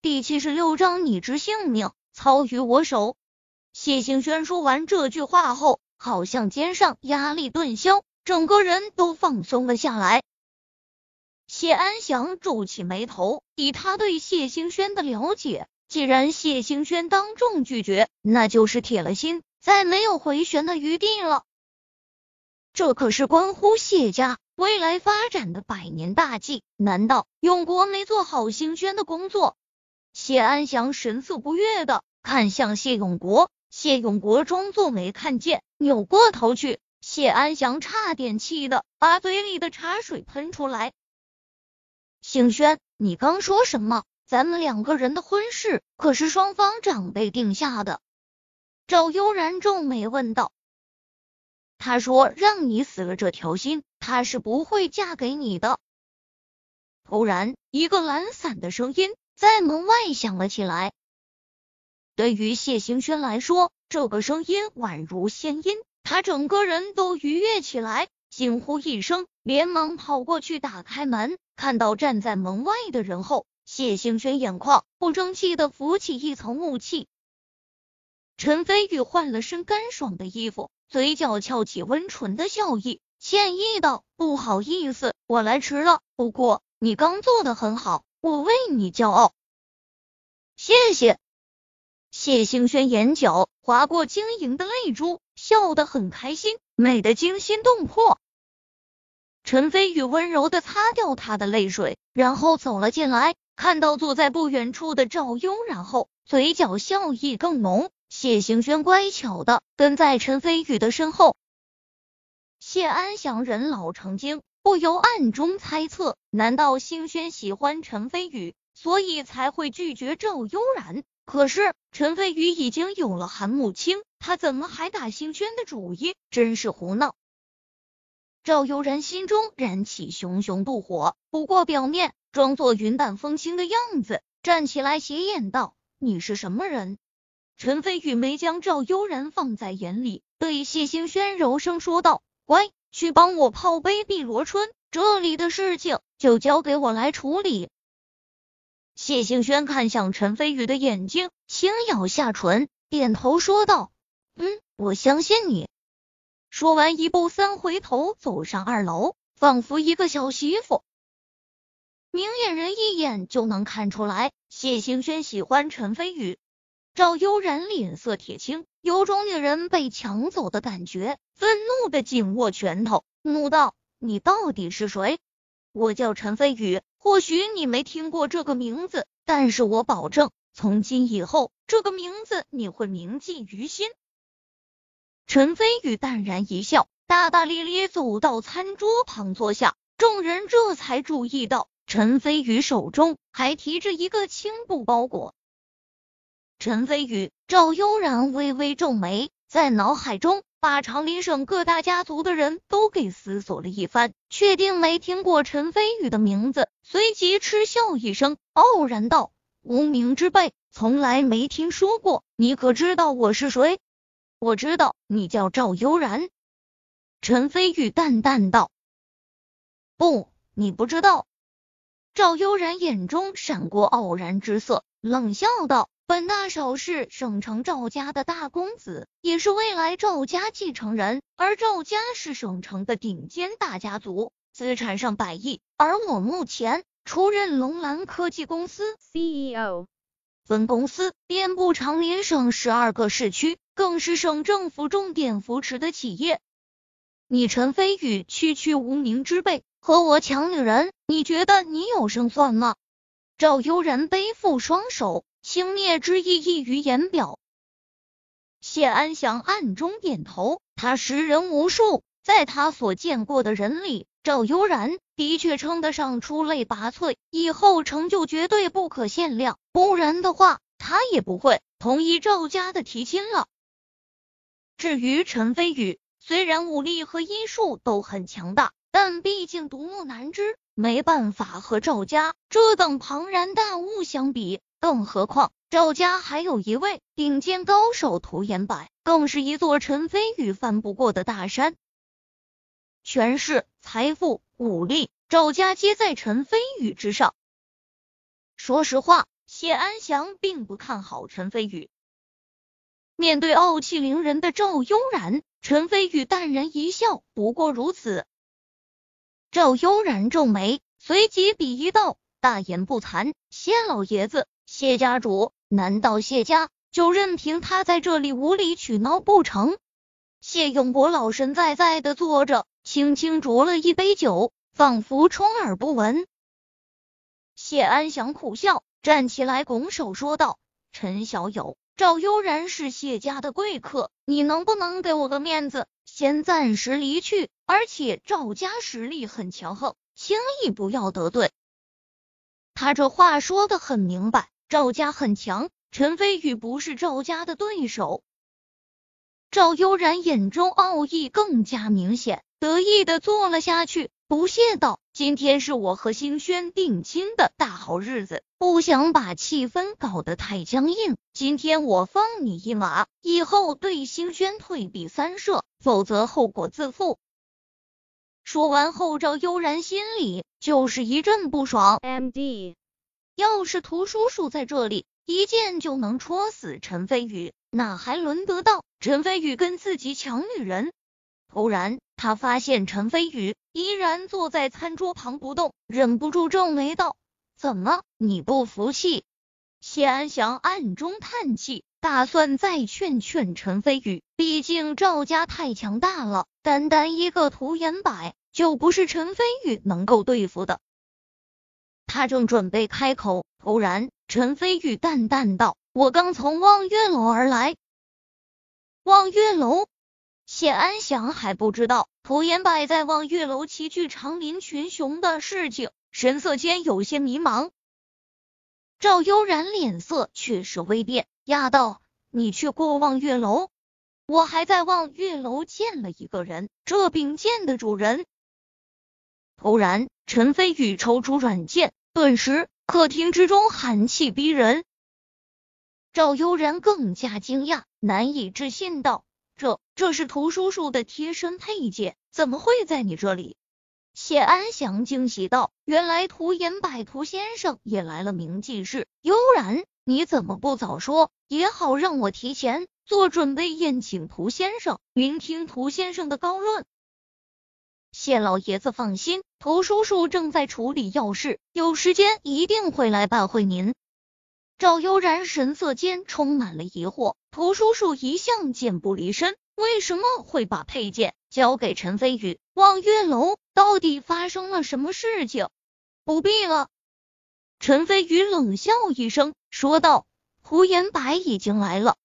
第七十六章，你之性命操于我手。谢兴轩说完这句话后，好像肩上压力顿消，整个人都放松了下来。谢安祥皱起眉头，以他对谢兴轩的了解，既然谢兴轩当众拒绝，那就是铁了心，再没有回旋的余地了。这可是关乎谢家未来发展的百年大计，难道永国没做好兴轩的工作？谢安祥神色不悦的看向谢永国，谢永国装作没看见，扭过头去。谢安祥差点气的把嘴里的茶水喷出来。星轩，你刚说什么？咱们两个人的婚事可是双方长辈定下的。赵悠然皱眉问道。他说让你死了这条心，他是不会嫁给你的。突然，一个懒散的声音在门外响了起来。对于谢星轩来说，这个声音宛如仙音，他整个人都愉悦起来，惊呼一声，连忙跑过去打开门。看到站在门外的人后，谢星轩眼眶不争气的浮起一层雾气。陈飞宇换了身干爽的衣服，嘴角翘起温纯的笑意，歉意道：“不好意思，我来迟了。不过你刚做的很好，我为你骄傲。”谢谢。谢星轩眼角划过晶莹的泪珠，笑得很开心，美得惊心动魄。陈飞宇温柔的擦掉他的泪水，然后走了进来。看到坐在不远处的赵悠然后，嘴角笑意更浓。谢行轩乖巧的跟在陈飞宇的身后。谢安祥人老成精，不由暗中猜测：难道星轩喜欢陈飞宇，所以才会拒绝赵悠然？可是陈飞宇已经有了韩慕清，他怎么还打星轩的主意？真是胡闹！赵悠然心中燃起熊熊怒火，不过表面装作云淡风轻的样子，站起来斜眼道：“你是什么人？”陈飞宇没将赵悠然放在眼里，对谢星轩柔声说道：“乖，去帮我泡杯碧螺春，这里的事情就交给我来处理。”谢星轩看向陈飞宇的眼睛，轻咬下唇，点头说道：“嗯，我相信你。”说完，一步三回头走上二楼，仿佛一个小媳妇。明眼人一眼就能看出来，谢星轩喜欢陈飞宇。赵悠然脸色铁青，有种女人被抢走的感觉，愤怒的紧握拳头，怒道：“你到底是谁？”我叫陈飞宇，或许你没听过这个名字，但是我保证，从今以后，这个名字你会铭记于心。陈飞宇淡然一笑，大大咧咧走到餐桌旁坐下。众人这才注意到，陈飞宇手中还提着一个青布包裹。陈飞宇、赵悠然微微皱眉，在脑海中把长林省各大家族的人都给思索了一番，确定没听过陈飞宇的名字，随即嗤笑一声，傲然道：“无名之辈，从来没听说过。你可知道我是谁？”我知道你叫赵悠然，陈飞宇淡淡道。不，你不知道。赵悠然眼中闪过傲然之色，冷笑道：“本大少是省城赵家的大公子，也是未来赵家继承人。而赵家是省城的顶尖大家族，资产上百亿。而我目前出任龙兰科技公司 CEO。”分公司遍布长林省十二个市区，更是省政府重点扶持的企业。你陈飞宇区区无名之辈，和我抢女人，你觉得你有胜算吗？赵悠然背负双手，轻蔑之意溢于言表。谢安祥暗中点头，他识人无数，在他所见过的人里。赵悠然的确称得上出类拔萃，以后成就绝对不可限量。不然的话，他也不会同意赵家的提亲了。至于陈飞宇，虽然武力和医术都很强大，但毕竟独木难支，没办法和赵家这等庞然大物相比。更何况赵家还有一位顶尖高手涂延柏，更是一座陈飞宇翻不过的大山。权势、财富、武力，赵家皆在陈飞宇之上。说实话，谢安祥并不看好陈飞宇。面对傲气凌人的赵悠然，陈飞宇淡然一笑，不过如此。赵悠然皱眉，随即鄙夷道：“大言不惭，谢老爷子，谢家主，难道谢家就任凭他在这里无理取闹不成？”谢永国老神在在的坐着，轻轻啄了一杯酒，仿佛充耳不闻。谢安祥苦笑，站起来拱手说道：“陈小友。”赵悠然是谢家的贵客，你能不能给我个面子，先暂时离去？而且赵家实力很强横，轻易不要得罪。他这话说的很明白，赵家很强，陈飞宇不是赵家的对手。赵悠然眼中傲意更加明显，得意的坐了下去。不屑道：“今天是我和星轩定亲的大好日子，不想把气氛搞得太僵硬。今天我放你一马，以后对星轩退避三舍，否则后果自负。”说完后，赵悠然心里就是一阵不爽。M D，要是涂叔叔在这里，一剑就能戳死陈飞宇，哪还轮得到陈飞宇跟自己抢女人？突然，他发现陈飞宇依然坐在餐桌旁不动，忍不住皱眉道：“怎么，你不服气？”谢安祥暗中叹气，打算再劝劝陈飞宇。毕竟赵家太强大了，单单一个涂延柏就不是陈飞宇能够对付的。他正准备开口，突然陈飞宇淡淡道：“我刚从望月楼而来。”望月楼。谢安祥还不知道涂延柏在望月楼齐聚长林群雄的事情，神色间有些迷茫。赵悠然脸色却是微变，压道：“你去过望月楼？我还在望月楼见了一个人，这柄剑的主人。”突然，陈飞宇抽出软剑，顿时客厅之中寒气逼人。赵悠然更加惊讶，难以置信道。这这是涂叔叔的贴身佩剑，怎么会在你这里？谢安祥惊喜道：“原来涂延柏涂先生也来了冥记室。悠然，你怎么不早说，也好让我提前做准备宴请涂先生，聆听涂先生的高论。”谢老爷子放心，涂叔叔正在处理要事，有时间一定会来拜会您。赵悠然神色间充满了疑惑，涂叔叔一向剑不离身，为什么会把佩剑交给陈飞宇？望月楼到底发生了什么事情？不必了。陈飞宇冷笑一声，说道：“胡延白已经来了。”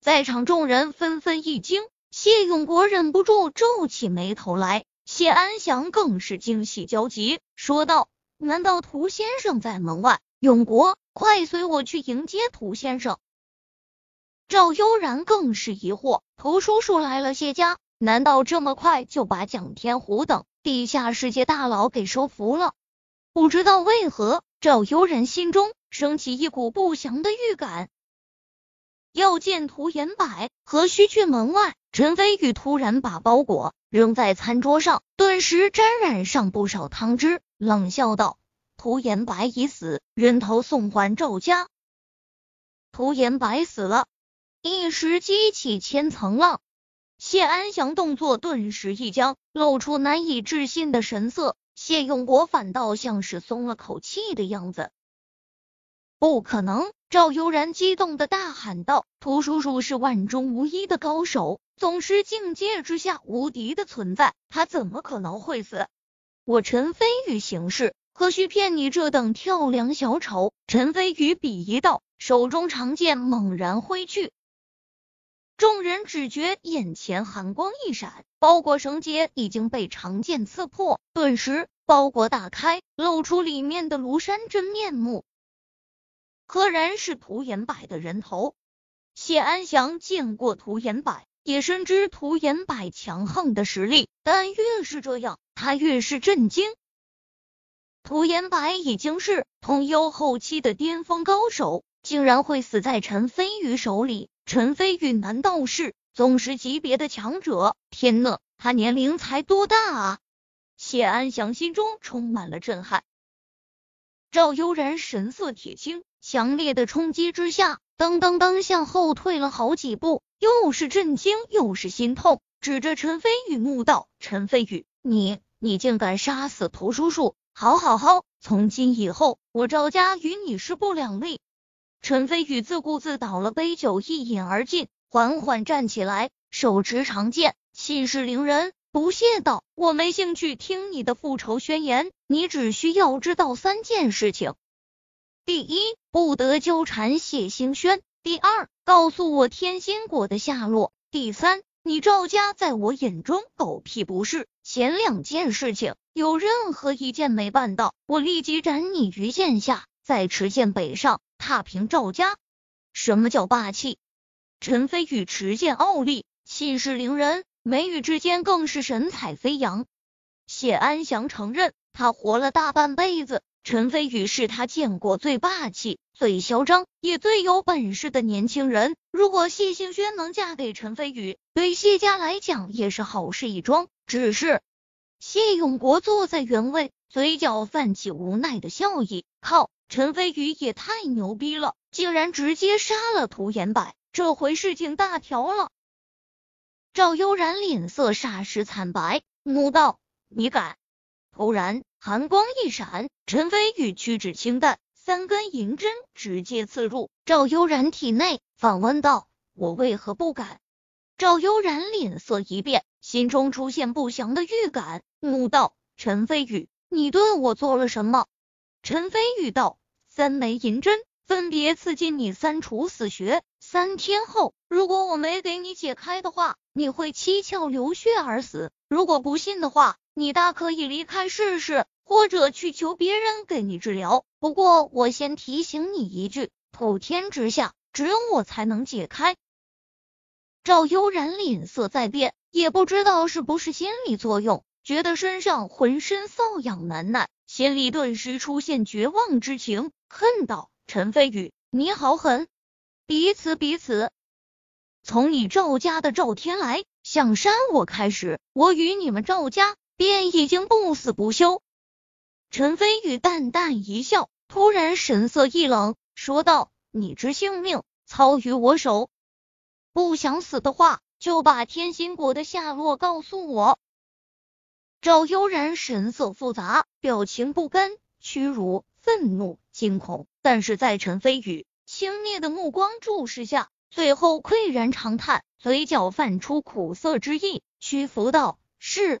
在场众人纷纷一惊，谢永国忍不住皱起眉头来，谢安祥更是惊喜交集，说道：“难道涂先生在门外？”永国。快随我去迎接涂先生！赵悠然更是疑惑，涂叔叔来了谢家，难道这么快就把蒋天虎等地下世界大佬给收服了？不知道为何，赵悠然心中升起一股不祥的预感。要见涂延柏，何须去门外？陈飞宇突然把包裹扔在餐桌上，顿时沾染上不少汤汁，冷笑道。涂延白已死，人头送还赵家。涂延白死了，一时激起千层浪。谢安祥动作顿时一僵，露出难以置信的神色。谢永国反倒像是松了口气的样子。不可能！赵悠然激动的大喊道：“涂叔叔是万中无一的高手，总是境界之下无敌的存在，他怎么可能会死？我陈飞宇行事。”何须骗你这等跳梁小丑？陈飞宇鄙夷道，手中长剑猛然挥去。众人只觉眼前寒光一闪，包裹绳结已经被长剑刺破，顿时包裹打开，露出里面的庐山真面目，赫然是涂延柏的人头。谢安祥见过涂延柏，也深知涂延柏强横的实力，但越是这样，他越是震惊。涂延柏已经是通幽后期的巅峰高手，竟然会死在陈飞宇手里？陈飞宇难道是宗师级别的强者？天呐，他年龄才多大啊！谢安祥心中充满了震撼。赵悠然神色铁青，强烈的冲击之下，噔噔噔向后退了好几步，又是震惊又是心痛，指着陈飞宇怒道：“陈飞宇，你你竟敢杀死屠叔叔！好好好，从今以后，我赵家与你势不两立。”陈飞宇自顾自倒了杯酒，一饮而尽，缓缓站起来，手持长剑，气势凌人，不屑道：“我没兴趣听你的复仇宣言，你只需要知道三件事情：第一，不得纠缠谢兴轩；第二，告诉我天心果的下落；第三，你赵家在我眼中狗屁不是。前两件事情有任何一件没办到，我立即斩你于剑下，在持剑北上。”踏平赵家，什么叫霸气？陈飞宇持剑傲立，气势凌人，眉宇之间更是神采飞扬。谢安祥承认，他活了大半辈子，陈飞宇是他见过最霸气、最嚣张，也最有本事的年轻人。如果谢杏轩能嫁给陈飞宇，对谢家来讲也是好事一桩。只是谢永国坐在原位，嘴角泛起无奈的笑意。靠！陈飞宇也太牛逼了，竟然直接杀了涂延柏，这回事情大条了。赵悠然脸色霎时惨白，怒道：“你敢！”突然寒光一闪，陈飞宇屈指轻弹，三根银针直接刺入赵悠然体内，反问道：“我为何不敢？”赵悠然脸色一变，心中出现不祥的预感，怒道：“陈飞宇，你对我做了什么？”陈飞宇道：“三枚银针分别刺进你三处死穴，三天后，如果我没给你解开的话，你会七窍流血而死。如果不信的话，你大可以离开试试，或者去求别人给你治疗。不过，我先提醒你一句，普天之下，只有我才能解开。”赵悠然脸色在变，也不知道是不是心理作用，觉得身上浑身瘙痒难耐。心里顿时出现绝望之情，恨道：“陈飞宇，你好狠！彼此彼此，从你赵家的赵天来想杀我开始，我与你们赵家便已经不死不休。”陈飞宇淡淡一笑，突然神色一冷，说道：“你之性命操于我手，不想死的话，就把天心果的下落告诉我。”赵悠然神色复杂，表情不甘、屈辱、愤怒、惊恐，但是在陈飞宇轻蔑的目光注视下，最后喟然长叹，嘴角泛出苦涩之意，屈服道：“是。”